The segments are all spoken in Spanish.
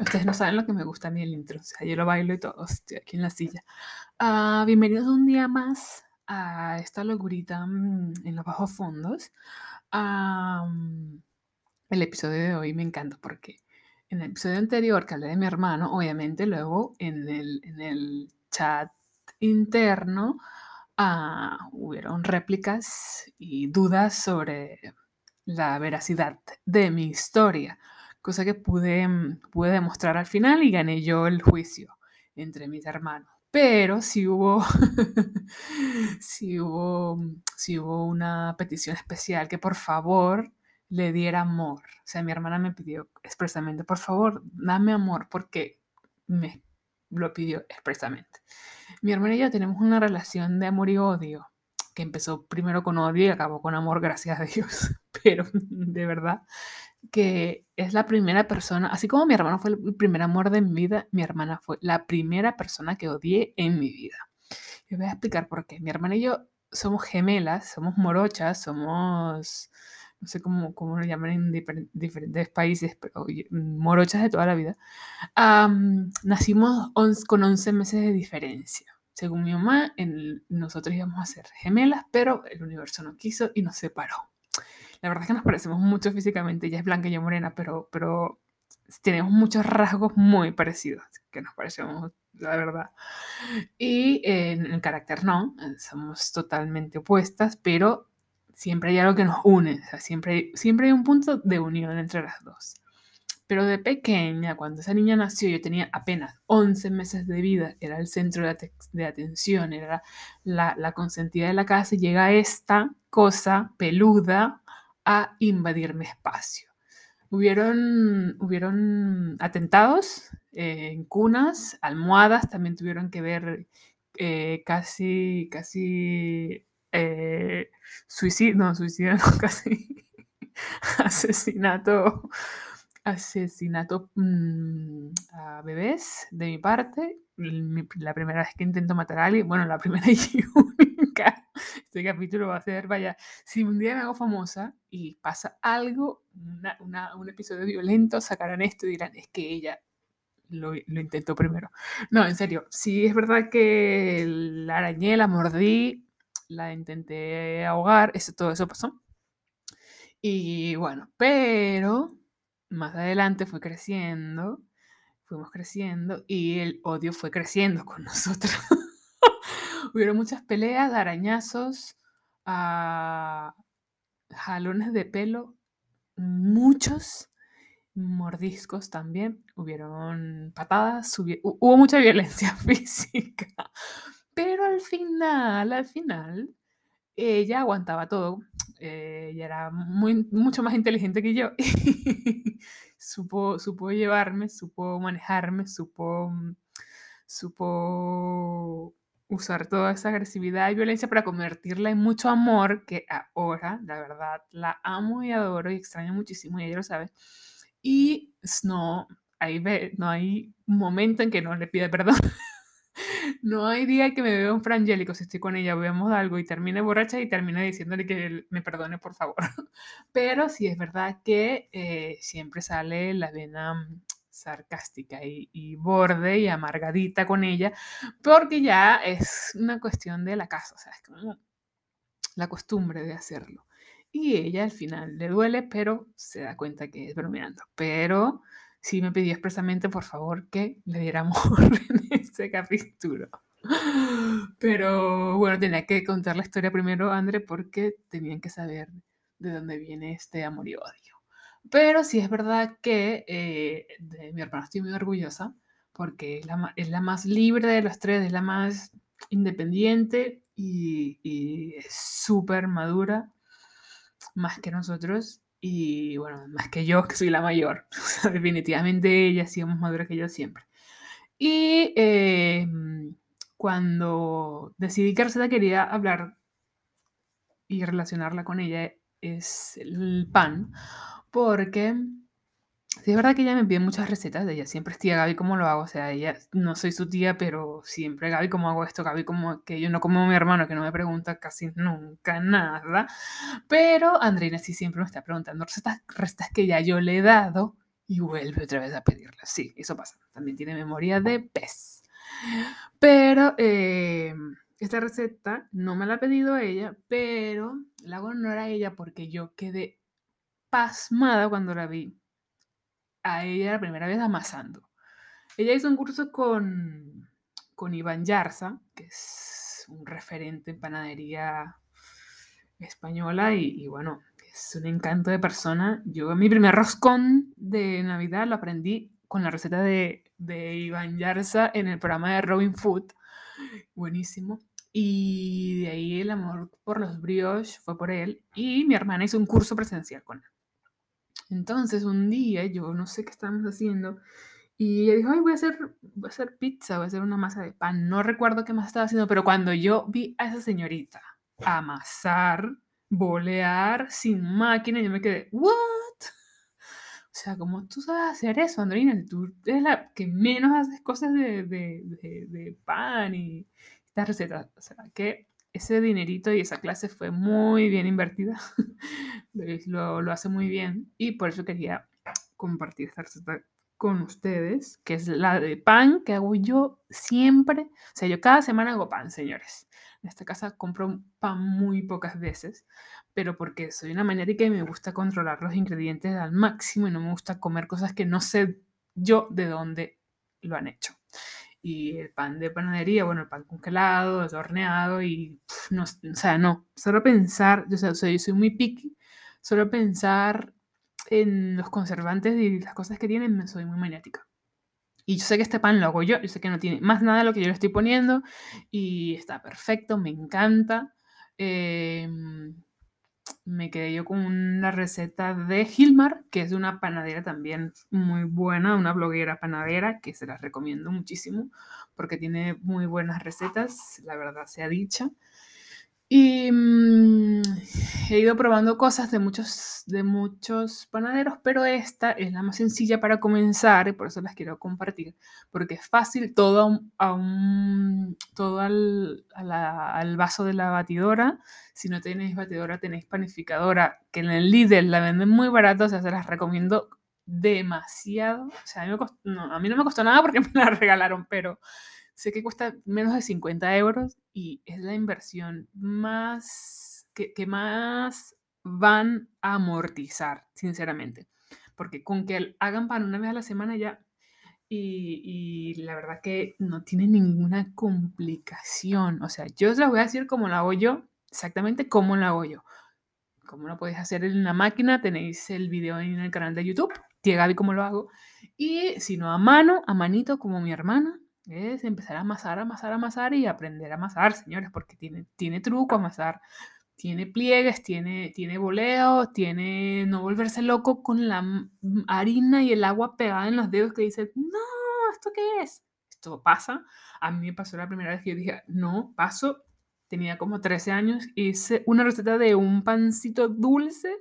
Ustedes no saben lo que me gusta a mí el intro, o sea, yo lo bailo y todo, estoy aquí en la silla. Ah, bienvenidos un día más a esta locurita mm, en los bajos fondos. el episodio de hoy me encanta porque en el episodio anterior que hablé de mi hermano, obviamente luego en el, en el chat interno ah, hubieron réplicas y dudas sobre la veracidad de mi historia cosa que pude, mm, pude demostrar al final y gané yo el juicio entre mis hermanos. Pero si hubo, si hubo, mm, si hubo una petición especial que por favor le diera amor. O sea, mi hermana me pidió expresamente, por favor, dame amor, porque me lo pidió expresamente. Mi hermana y yo tenemos una relación de amor y odio que empezó primero con odio y acabó con amor, gracias a Dios. Pero de verdad que es la primera persona, así como mi hermano fue el primer amor de mi vida, mi hermana fue la primera persona que odié en mi vida. Y voy a explicar por qué. Mi hermana y yo somos gemelas, somos morochas, somos, no sé cómo, cómo lo llaman en diferentes países, pero morochas de toda la vida. nacimos con 11 meses de diferencia. Según mi mamá, en, nosotros íbamos a ser gemelas, pero el universo no quiso y nos separó. La verdad es que nos parecemos mucho físicamente, ella es blanca y yo morena, pero, pero tenemos muchos rasgos muy parecidos, que nos parecemos, la verdad. Y en el carácter no, somos totalmente opuestas, pero siempre hay algo que nos une, o sea, siempre, siempre hay un punto de unión entre las dos. Pero de pequeña, cuando esa niña nació, yo tenía apenas 11 meses de vida, era el centro de, de atención, era la, la consentida de la casa, y llega esta cosa peluda a invadir mi espacio. Hubieron, hubieron atentados eh, en cunas, almohadas, también tuvieron que ver eh, casi, casi eh, suicidio, no, suicidio, casi asesinato, asesinato mm, a bebés de mi parte. La primera vez que intento matar a alguien, bueno, la primera y este capítulo va a ser, vaya, si un día me hago famosa y pasa algo, un episodio violento, sacarán esto y dirán, es que ella lo, lo, intentó primero. No, en serio, sí es verdad que la arañé, la mordí, la intenté ahogar, eso, todo eso pasó. Y bueno, pero más adelante fue creciendo, fuimos creciendo y el odio fue creciendo con nosotros. Hubieron muchas peleas, arañazos, ah, jalones de pelo, muchos mordiscos también, hubieron patadas, hubo mucha violencia física, pero al final, al final, ella aguantaba todo, eh, ella era mucho más inteligente que yo, supo, supo llevarme, supo manejarme, supo, supo usar toda esa agresividad y violencia para convertirla en mucho amor, que ahora, la verdad, la amo y adoro y extraño muchísimo, y ella lo sabe. Y no hay, no hay momento en que no le pida perdón. no hay día que me vea un frangélico si estoy con ella, veamos algo y termine borracha y termine diciéndole que me perdone, por favor. Pero sí es verdad que eh, siempre sale la vena sarcástica y, borde y amargadita con ella, porque ya es una cuestión de la casa, o sea, es como la costumbre de hacerlo. Y ella al final le duele, pero se da cuenta que es bromeando. Pero sí me pidió expresamente, por favor, que le diera amor en este capítulo. Pero bueno, tenía que contar la historia primero, André, porque tenían que saber de dónde viene este amor y odio. Pero sí es verdad que eh, de mi hermana estoy muy orgullosa porque es la, es la, más libre de los tres, es la más independiente y, es súper madura, más que nosotros. Y bueno, más que yo, que soy la mayor. definitivamente ella ha sido más madura que yo siempre. Y em, cuando decidí que receta quería hablar y relacionarla con ella es el pan, porque es verdad que ella me pide muchas recetas de ella. Siempre es tía Gaby, ¿cómo lo hago? O sea, ella, no soy su tía, pero siempre Gaby, ¿cómo hago esto? Gaby, como que yo no como mi hermano, que no me pregunta casi nunca nada. Pero Andreina sí siempre me está preguntando recetas, recetas que ya yo le he dado y vuelve otra vez a pedirla. Sí, eso pasa. También tiene memoria de pez. Pero eh, esta receta no me la ha pedido ella, pero la hago honor a ella porque yo quedé pasmada cuando la vi a ella la primera vez amasando. Ella hizo un curso con, con Iván Yarza, que es un referente en panadería española y, bueno, es un encanto de persona. Yo mi primer roscón de Navidad lo aprendí con la receta de, de Iván Yarza en el programa de Robin Food. Buenísimo. Y de ahí el amor por los brioches fue por él. Y mi hermana hizo un curso presencial con él. Entonces, un día, yo no sé qué estábamos haciendo, y ella dijo, voy a hacer, voy a hacer pizza, voy a hacer una masa de pan. No recuerdo qué más estaba haciendo, pero cuando yo vi a esa señorita amasar, bolear sin máquina, yo me quedé, ¿what? O sea, ¿cómo tú sabes hacer eso, Andrina? Tú eres la que menos haces cosas de, de, de, de pan y estas recetas. O sea, que ese dinerito y esa clase fue muy bien invertida. lo, lo, hace muy bien y por eso quería compartir esta receta con ustedes, que es la de pan que hago yo siempre. O sea, yo cada semana hago pan, señores. En esta casa compro pan muy pocas veces, pero porque soy una maniática y me gusta controlar los ingredientes al máximo y no me gusta comer cosas que no sé yo de dónde lo han hecho y el pan de panadería, bueno, el pan congelado, horneado y no, o sea, no, solo pensar, yo, soy, soy muy picky, solo pensar en los conservantes y las cosas que tienen, soy muy maniática. Y yo sé que este pan lo hago yo, yo sé que no tiene más nada de lo que yo le estoy poniendo y está perfecto, me encanta. Eh, me quedé yo con una receta de Gilmar, que es una panadera también muy buena, una bloguera panadera, que se las recomiendo muchísimo porque tiene muy buenas recetas, la verdad sea dicha. Y mm, he ido probando cosas de muchos, de muchos panaderos, pero esta es la más sencilla para comenzar y por eso las quiero compartir, porque es fácil, todo, a un, todo al, al vaso de la batidora. Si no tenéis batidora, tenéis panificadora, que en el Lidl la venden muy barato, o sea, se las recomiendo demasiado. O sea, a mí, no, a mí no me costó nada porque me la regalaron, pero sé que cuesta menos de 50 euros y es la inversión más que, más van a amortizar, sinceramente. Porque con que hagan pan una vez a la semana ya, y, la verdad que no tiene ninguna complicación. O sea, yo os la voy a decir cómo la hago yo, exactamente cómo la hago yo. Como lo podéis hacer en la máquina, tenéis el video en el canal de YouTube, tía Gaby cómo lo hago. Y si no a mano, a manito como mi hermana, es empezar a amasar, amasar, amasar y aprender a amasar, señores, porque tiene, tiene truco amasar. Tiene pliegues, tiene, tiene boleo, tiene no volverse loco con la harina y el agua pegada en los dedos que dice, no, ¿esto qué es? Esto pasa. A mí me pasó la primera vez que yo dije, no, paso. Tenía como 13 años, hice una receta de un pancito dulce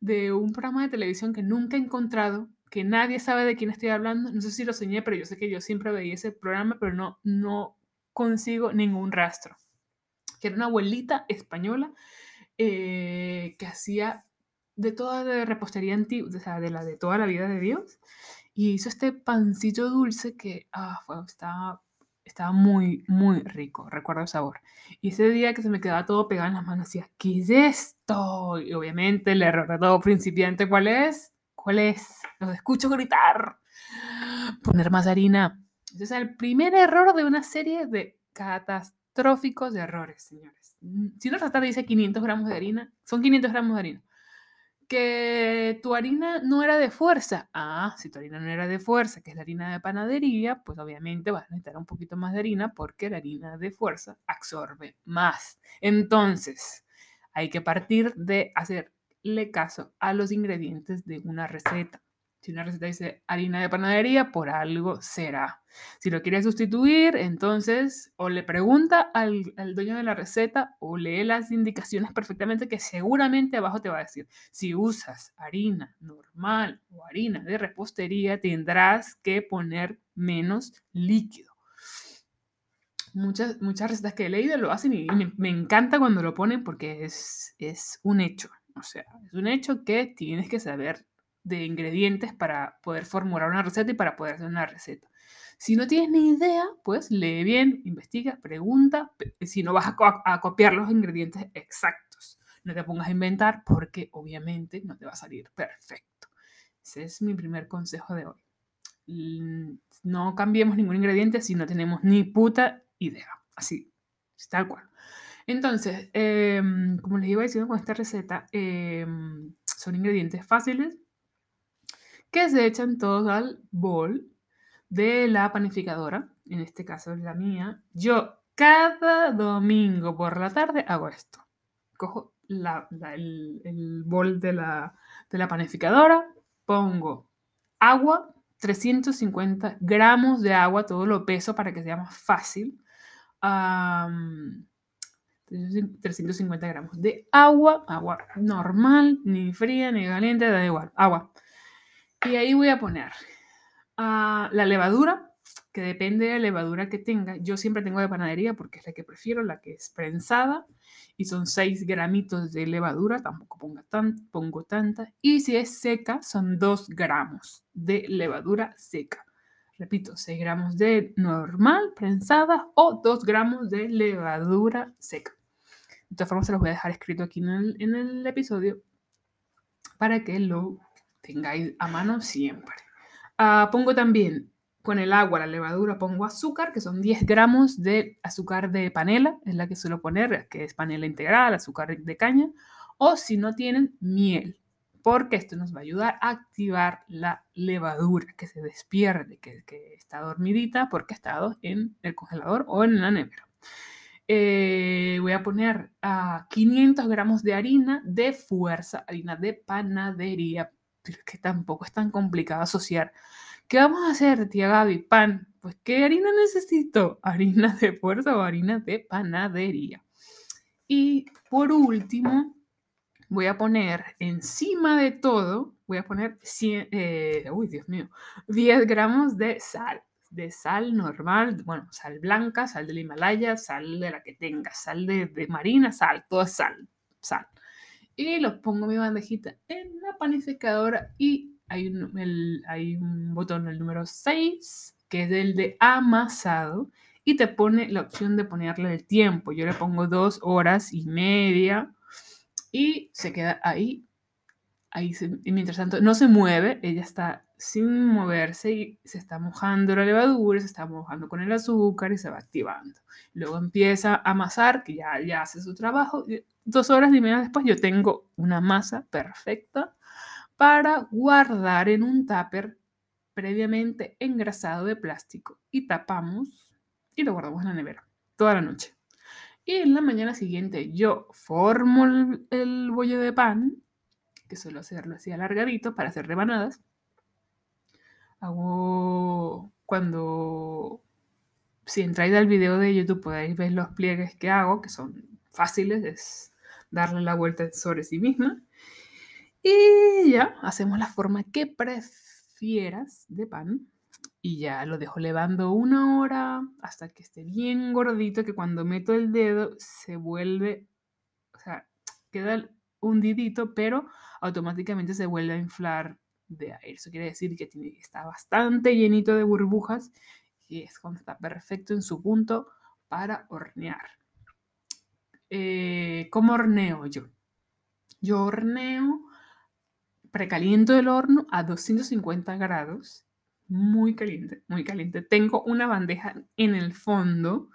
de un programa de televisión que nunca he encontrado que nadie sabe de quién estoy hablando. No sé si lo soñé, pero yo sé que yo siempre veía ese programa, pero no, no consigo ningún rastro. Que era una abuelita española eh, que hacía de toda la repostería antigua, o sea, de toda la vida de Dios, y hizo este pancito dulce que ah, estaba, estaba muy, muy rico, recuerdo el sabor. Y ese día que se me quedaba todo pegado en las manos, decía, ¿qué es esto? Y obviamente el error de todo principiante, ¿cuál es? ¿Cuál es? Los escucho gritar. Poner más harina. Ese es el primer error de una serie de catastróficos de errores, señores. Si una receta dice 500 gramos de harina, son 500 gramos de harina. Que tu harina no era de fuerza. Ah, si tu harina no era de fuerza, que es la harina de panadería, pues obviamente vas a necesitar un poquito más de harina porque la harina de fuerza absorbe más. Entonces, hay que partir de hacer le caso a los ingredientes de una receta. Si una receta dice harina de panadería, por algo será. Si lo quieres sustituir, entonces o le pregunta al, dueño de la receta o lee las indicaciones perfectamente que seguramente abajo te va a decir. Si usas harina normal o harina de repostería, tendrás que poner menos líquido. Muchas, recetas que he leído lo hacen y me, encanta cuando lo ponen porque es un hecho. O sea, es un hecho que tienes que saber de ingredientes para poder formular una receta y para poder hacer una receta. Si no tienes ni idea, pues lee bien, investiga, pregunta, si no vas a, copiar los ingredientes exactos. No te pongas a inventar porque obviamente no te va a salir perfecto. Ese es mi primer consejo de hoy. No cambiemos ningún ingrediente si no tenemos ni puta idea. Así, tal cual. Entonces, em, como les iba diciendo con esta receta, em, son ingredientes fáciles que se echan todos al bol de la panificadora. En este caso es la mía. Yo cada domingo por la tarde hago esto. Cojo el, el, bol de la, panificadora, pongo agua, 350 gramos de agua, todo lo peso para que sea más fácil. 350 gramos de agua, agua normal, ni fría, ni caliente, da igual, agua. Y ahí voy a poner ah, la levadura, que depende de la levadura que tenga. Yo siempre tengo de panadería porque es la que prefiero, la que es prensada. Y son 6 gramitos de levadura, tampoco ponga tan, pongo tanta. Y si es seca, son 2 gramos de levadura seca. Repito, 6 gramos de normal, prensada, o 2 gramos de levadura seca. De todas formas, se los voy a dejar escrito aquí en el, episodio para que lo tengáis a mano siempre. Ah, pongo también con el agua, la levadura, pongo azúcar, que son 10 gramos de azúcar de panela, es la que suelo poner, que es panela integral, azúcar de caña, o si no tienen, miel, porque esto nos va a ayudar a activar la levadura, que se despierte, que, que está dormidita porque ha estado en el congelador o en la nevera. Eh, voy a poner a 500 gramos de harina de fuerza, harina de panadería, que tampoco es tan complicado asociar ¿Qué vamos a hacer, tía Gaby? Pan. Pues, ¿qué harina necesito? ¿Harina de fuerza o harina de panadería? Y por último, voy a poner encima de todo, voy a poner 100, eh, uy, Dios mío, 10 gramos de sal, de sal normal, bueno, sal blanca, sal del Himalaya, sal de la que tenga, sal de, de marina, sal, toda sal, sal. Y los pongo en mi bandejita en la panificadora y hay un, hay un botón, el número 6, que es el de amasado, y te pone la opción de ponerle el tiempo. Yo le pongo dos horas y media y se queda ahí. Ahí y mientras tanto no se mueve, ella está sin moverse y se está mojando la levadura, se está mojando con el azúcar y se va activando. Luego empieza a amasar, que ya, ya hace su trabajo. Dos horas y media después yo tengo una masa perfecta para guardar en un tupper previamente engrasado de plástico y tapamos y lo guardamos en la nevera toda la noche. Y en la mañana siguiente yo formo el, bollo de pan, que suelo hacerlo así alargadito para hacer rebanadas. Hago cuando, si entráis al video de YouTube podéis ver los pliegues que hago, que son fáciles, es darle la vuelta sobre sí misma. Y ya, hacemos la forma que prefieras de pan. Y ya lo dejo levando una hora hasta que esté bien gordito, que cuando meto el dedo se vuelve, o sea, queda hundidito, pero automáticamente se vuelve a inflar de aire. Eso quiere decir que está bastante llenito de burbujas y es cuando está perfecto en su punto para hornear. Eh, ¿Cómo horneo yo? Yo horneo precaliento el horno a 250 grados, muy caliente, muy caliente. Tengo una bandeja en el fondo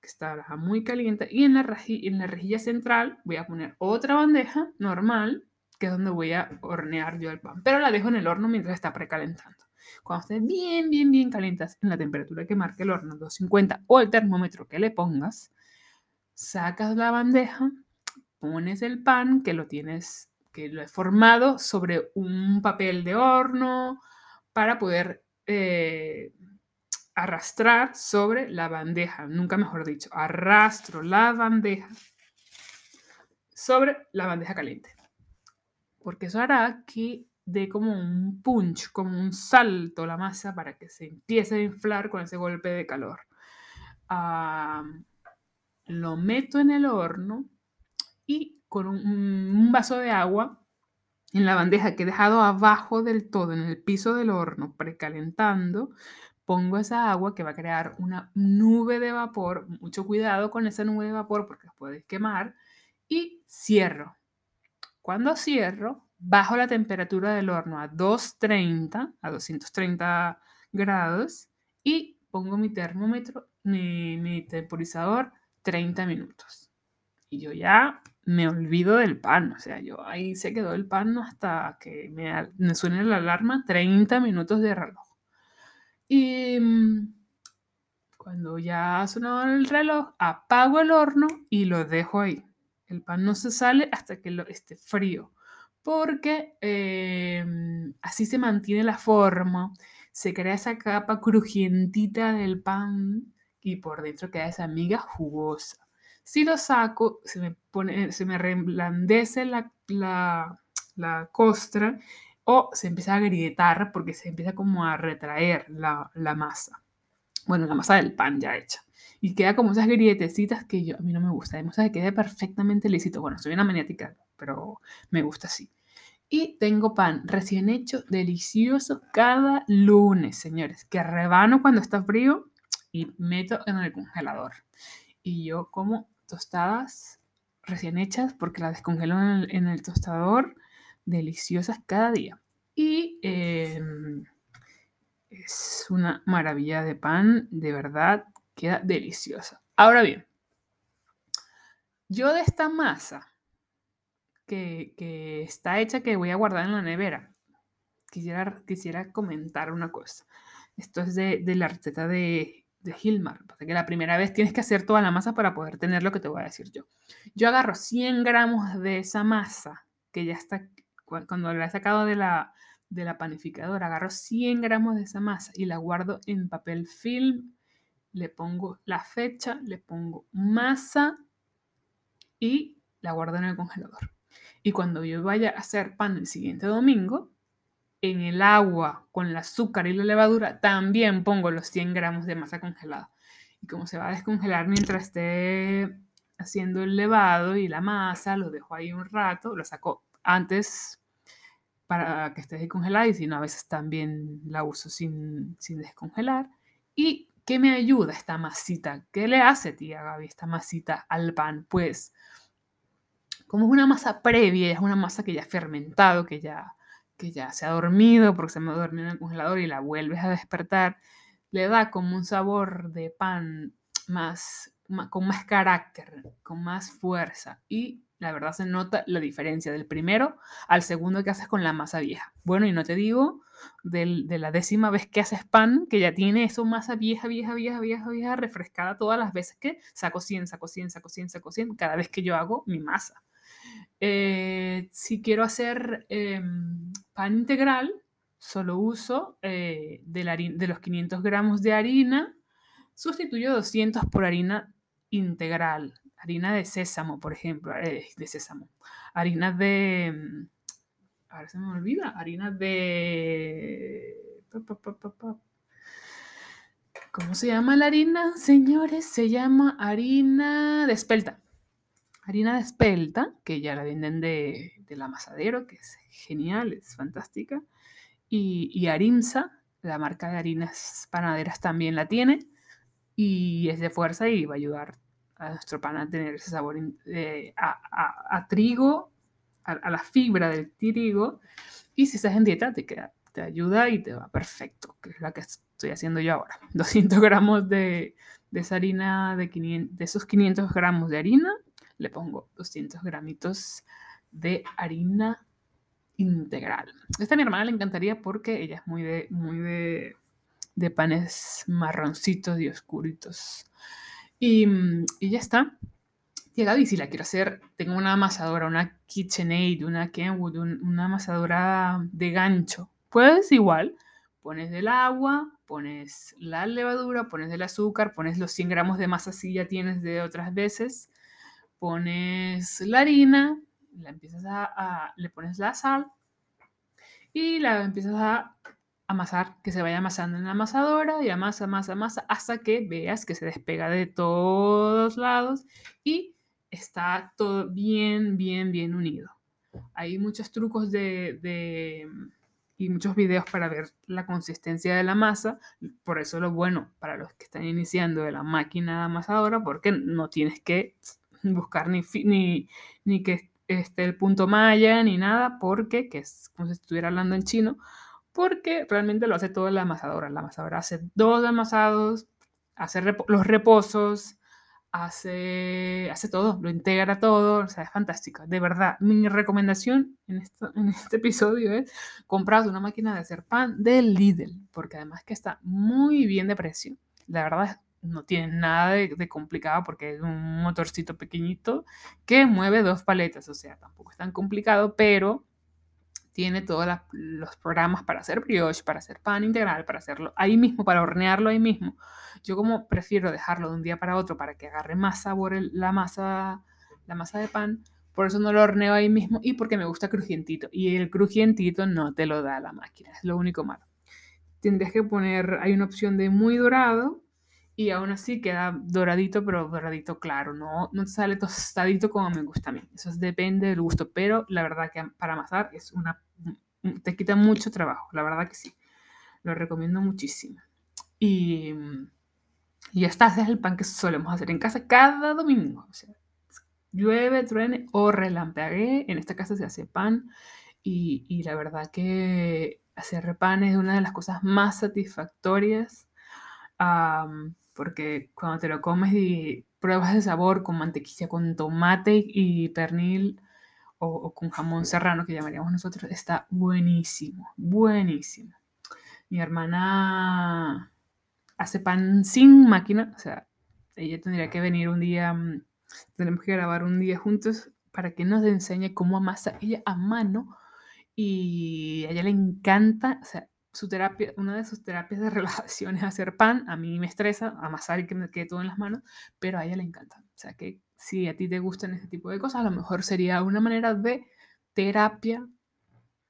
que está muy caliente y en la, rejilla central voy a poner otra bandeja normal que es donde voy a hornear yo el pan, pero la dejo en el horno mientras está precalentando. Cuando esté bien, bien, bien calientas en la temperatura que marque el horno, 250 o el termómetro que le pongas, sacas la bandeja, pones el pan que lo tienes que lo he formado sobre un papel de horno para poder eh, arrastrar sobre la bandeja, nunca mejor dicho, arrastro la bandeja sobre la bandeja caliente. Porque eso hará que dé como un punch, como un salto la masa para que se empiece a inflar con ese golpe de calor. lo meto en el horno y con un, vaso de agua En la bandeja que he dejado abajo del todo, en el piso del horno, precalentando, pongo esa agua que va a crear una nube de vapor. Mucho cuidado con esa nube de vapor porque puedes quemar. Y cierro. Cuando cierro, bajo la temperatura del horno a 230, a 230 grados y pongo mi termómetro, mi, mi temporizador 30 minutos. Y yo ya me olvido del pan, o sea, yo ahí se quedó el pan hasta que me, me suene la alarma 30 minutos de reloj. Y mm, cuando ya ha sonado el reloj, apago el horno y lo dejo ahí. El pan no se sale hasta que lo, esté frío, porque em, así se mantiene la forma, se crea esa capa crujientita del pan y por dentro queda esa miga jugosa. Si lo saco, se me, pone, se me reblandece la, la, la costra o se empieza a agrietar porque se empieza como a retraer la, la, masa. Bueno, la masa del pan ya hecha. Y queda como esas grietecitas que yo, a mí no me gusta. Gusta que quede perfectamente lisito. Bueno, soy una maniática, pero me gusta así. Y tengo pan recién hecho, delicioso, cada lunes, señores, que rebano cuando está frío y meto en el congelador. Y yo como tostadas recién hechas porque las descongelo en el, tostador deliciosas cada día. Y eh, es una maravilla de pan, de verdad, queda deliciosa. Ahora bien, yo de esta masa que, que, está hecha, que voy a guardar en la nevera, quisiera, quisiera comentar una cosa. Esto es de, de la receta de, de Hilmar. Porque la primera vez tienes que hacer toda la masa para poder tener lo que te voy a decir yo. Yo agarro 100 gramos de esa masa que ya está cuando la he sacado de la, de la panificadora, agarro 100 gramos de esa masa y la guardo en papel film, le pongo la fecha, le pongo masa y la guardo en el congelador. Y cuando yo vaya a hacer pan el siguiente domingo, en el agua con el azúcar y la levadura también pongo los 100 gramos de masa congelada. Y como se va a descongelar mientras esté haciendo el levado y la masa, lo dejo ahí un rato, lo saco antes para que esté descongelada y si no, a veces también la uso sin, sin descongelar. ¿Y qué me ayuda esta masita? ¿Qué le hace, tía Gaby, esta masita al pan? Pues, como es una masa previa, es una masa que ya ha fermentado, que ya, que ya se ha dormido porque se me dormido en el congelador y la vuelves a despertar, le da como un sabor de pan más, con más carácter, con más fuerza y la verdad se nota la diferencia del primero al segundo que haces con la masa vieja. Bueno, y no te digo de la décima vez que haces pan, que ya tiene eso masa vieja, vieja, vieja, vieja, vieja, refrescada todas las veces que saco 100, saco 100, saco 100, saco 100, cada vez que yo hago mi masa. Eh, si quiero hacer eh, pan integral, solo uso eh, de, la, de los 500 gramos de harina, sustituyo 200 por harina integral harina de sésamo, por ejemplo, de sésamo, harina de, mm, a ver se me olvida, harina de, ¿cómo se llama la harina, señores? Se llama harina de espelta. Harina de espelta, que ya la venden de, del amasadero, que es genial, es fantástica. Y, y Arimsa, la marca de harinas panaderas también la tiene. Y es de fuerza y va a ayudar a nuestro pan a tener ese sabor eh, a, a, trigo, a, a, la fibra del trigo. Y si estás en dieta, te, queda, te ayuda y te va perfecto, que es la que estoy haciendo yo ahora. 200 gramos de, de esa harina, de, 500, de esos 500 gramos de harina, le pongo 200 gramitos de harina integral. Esta a mi hermana le encantaría porque ella es muy de, muy de, de panes marroncitos y oscuritos. Y, y ya está. Llegado y si la quiero hacer, tengo una amasadora, una KitchenAid, una Kenwood, un, una amasadora de gancho. Pues igual, pones del agua, pones la levadura, pones del azúcar, pones los 100 gramos de masa si ya tienes de otras veces, pones la harina, la empiezas a, a, le pones la sal y la empiezas a amasar, que se vaya amasando en la amasadora y amasa, amasa, amasa, hasta que veas que se despega de todos lados y está todo bien, bien, bien unido. hay muchos trucos de, de, y muchos videos para ver la consistencia de la masa. Por eso lo bueno para los que están iniciando de la máquina amasadora, porque no tienes que buscar ni, ni, ni que esté el punto maya ni nada, porque, que es como si estuviera hablando en chino, porque realmente lo hace todo la amasadora. La amasadora hace dos amasados, hace los reposos, hace, hace todo, lo integra todo, o sea, es fantástico. De verdad, mi recomendación en, esto, en este episodio es comprar una máquina de hacer pan del Lidl, porque además que está muy bien de precio. La verdad no tiene nada de, complicado porque es un motorcito pequeñito que mueve dos paletas, o sea, tampoco es tan complicado, pero tiene todos los programas para hacer brioche, para hacer pan integral, para hacerlo ahí mismo, para hornearlo ahí mismo. Yo como prefiero dejarlo de un día para otro para que agarre más sabor la masa, la masa de pan, por eso no lo horneo ahí mismo y porque me gusta crujientito. Y el crujientito no te lo da la máquina, es lo único malo. Tendrías que poner, hay una opción de muy dorado y aún así queda doradito, pero doradito claro, no, no sale tostadito como me gusta a mí. Eso depende del gusto, pero la verdad que para amasar es una, te quita mucho trabajo, la verdad que sí. Lo recomiendo muchísimo. Y, y ya está, ese es el pan que solemos hacer en casa cada domingo. O sea, llueve, truene o relampaguee, en esta casa se hace pan y, y la verdad que hacer pan es una de las cosas más satisfactorias porque cuando te lo comes y pruebas el sabor con mantequilla, con tomate y pernil o, con jamón serrano, que llamaríamos nosotros, está buenísimo, buenísimo. Mi hermana hace pan sin máquina, o sea, ella tendría que venir un día, mm, tenemos que grabar un día juntos para que nos enseñe cómo amasa ella a mano y a ella le encanta, o sea, su terapia, una de sus terapias de relajación es hacer pan. A mí me estresa amasar y que me quede todo en las manos, pero a ella le encanta. O sea que si a ti te gustan ese tipo de cosas, a lo mejor sería una manera de terapia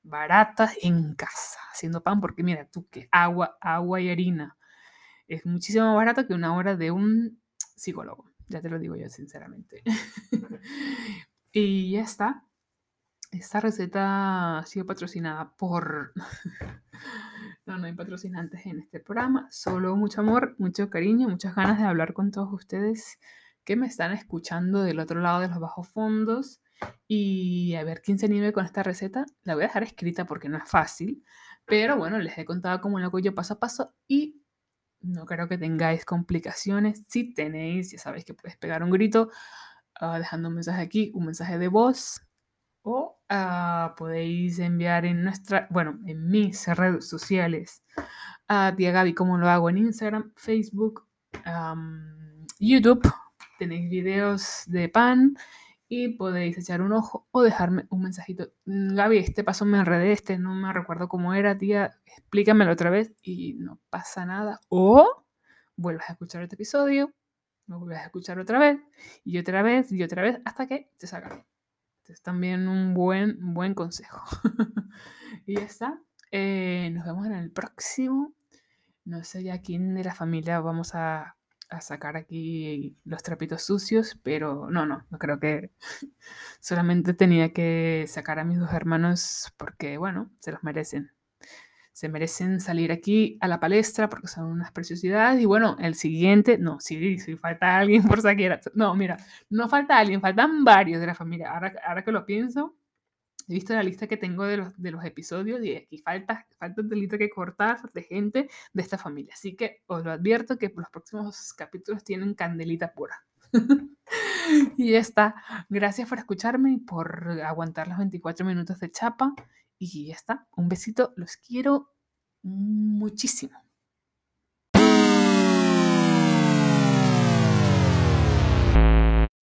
barata en casa, haciendo pan, porque mira, tú que agua, agua y harina es muchísimo más barato que una hora de un psicólogo. Ya te lo digo yo sinceramente. y ya está. Esta receta ha sido patrocinada por No, no hay patrocinantes en este programa, solo mucho amor, mucho cariño, muchas ganas de hablar con todos ustedes que me están escuchando del otro lado de los bajos fondos y a ver quién se anime con esta receta. La voy a dejar escrita porque no es fácil, pero bueno, les he contado cómo lo hago yo paso a paso y no creo que tengáis complicaciones. Si tenéis, ya sabéis que puedes pegar un grito ah, dejando un mensaje aquí, un mensaje de voz o ah, podéis enviar en nuestra, bueno, en mis redes sociales a Tía Gaby, como lo hago en Instagram, Facebook, YouTube. Tenéis videos de pan y podéis echar un ojo o dejarme un mensajito. Mm, Gaby, este paso me enredé, este no me recuerdo cómo era, tía, explícamelo otra vez y no pasa nada. O vuelves a escuchar este episodio, lo vuelves a escuchar otra vez y otra vez y otra vez hasta que te salga es también un buen, buen consejo. y ya está. Eh, nos vemos en el próximo. No sé ya quién de la familia vamos a, a sacar aquí los trapitos sucios, pero no, no, no creo que solamente tenía que sacar a mis dos hermanos porque, bueno, se los merecen se merecen salir aquí a la palestra porque son unas preciosidades. Y bueno, el siguiente, no, sí, sí, falta alguien por saquera. No, mira, no falta alguien, faltan varios de la familia. Ahora, ahora que lo pienso, he visto la lista que tengo de los, de los episodios y aquí falta, falta un delito que cortar de gente de esta familia. Así que os lo advierto que los próximos capítulos tienen candelita pura. y ya está. Gracias por escucharme y por aguantar los 24 minutos de chapa. Y ya está. Un besito. Los quiero muchísimo.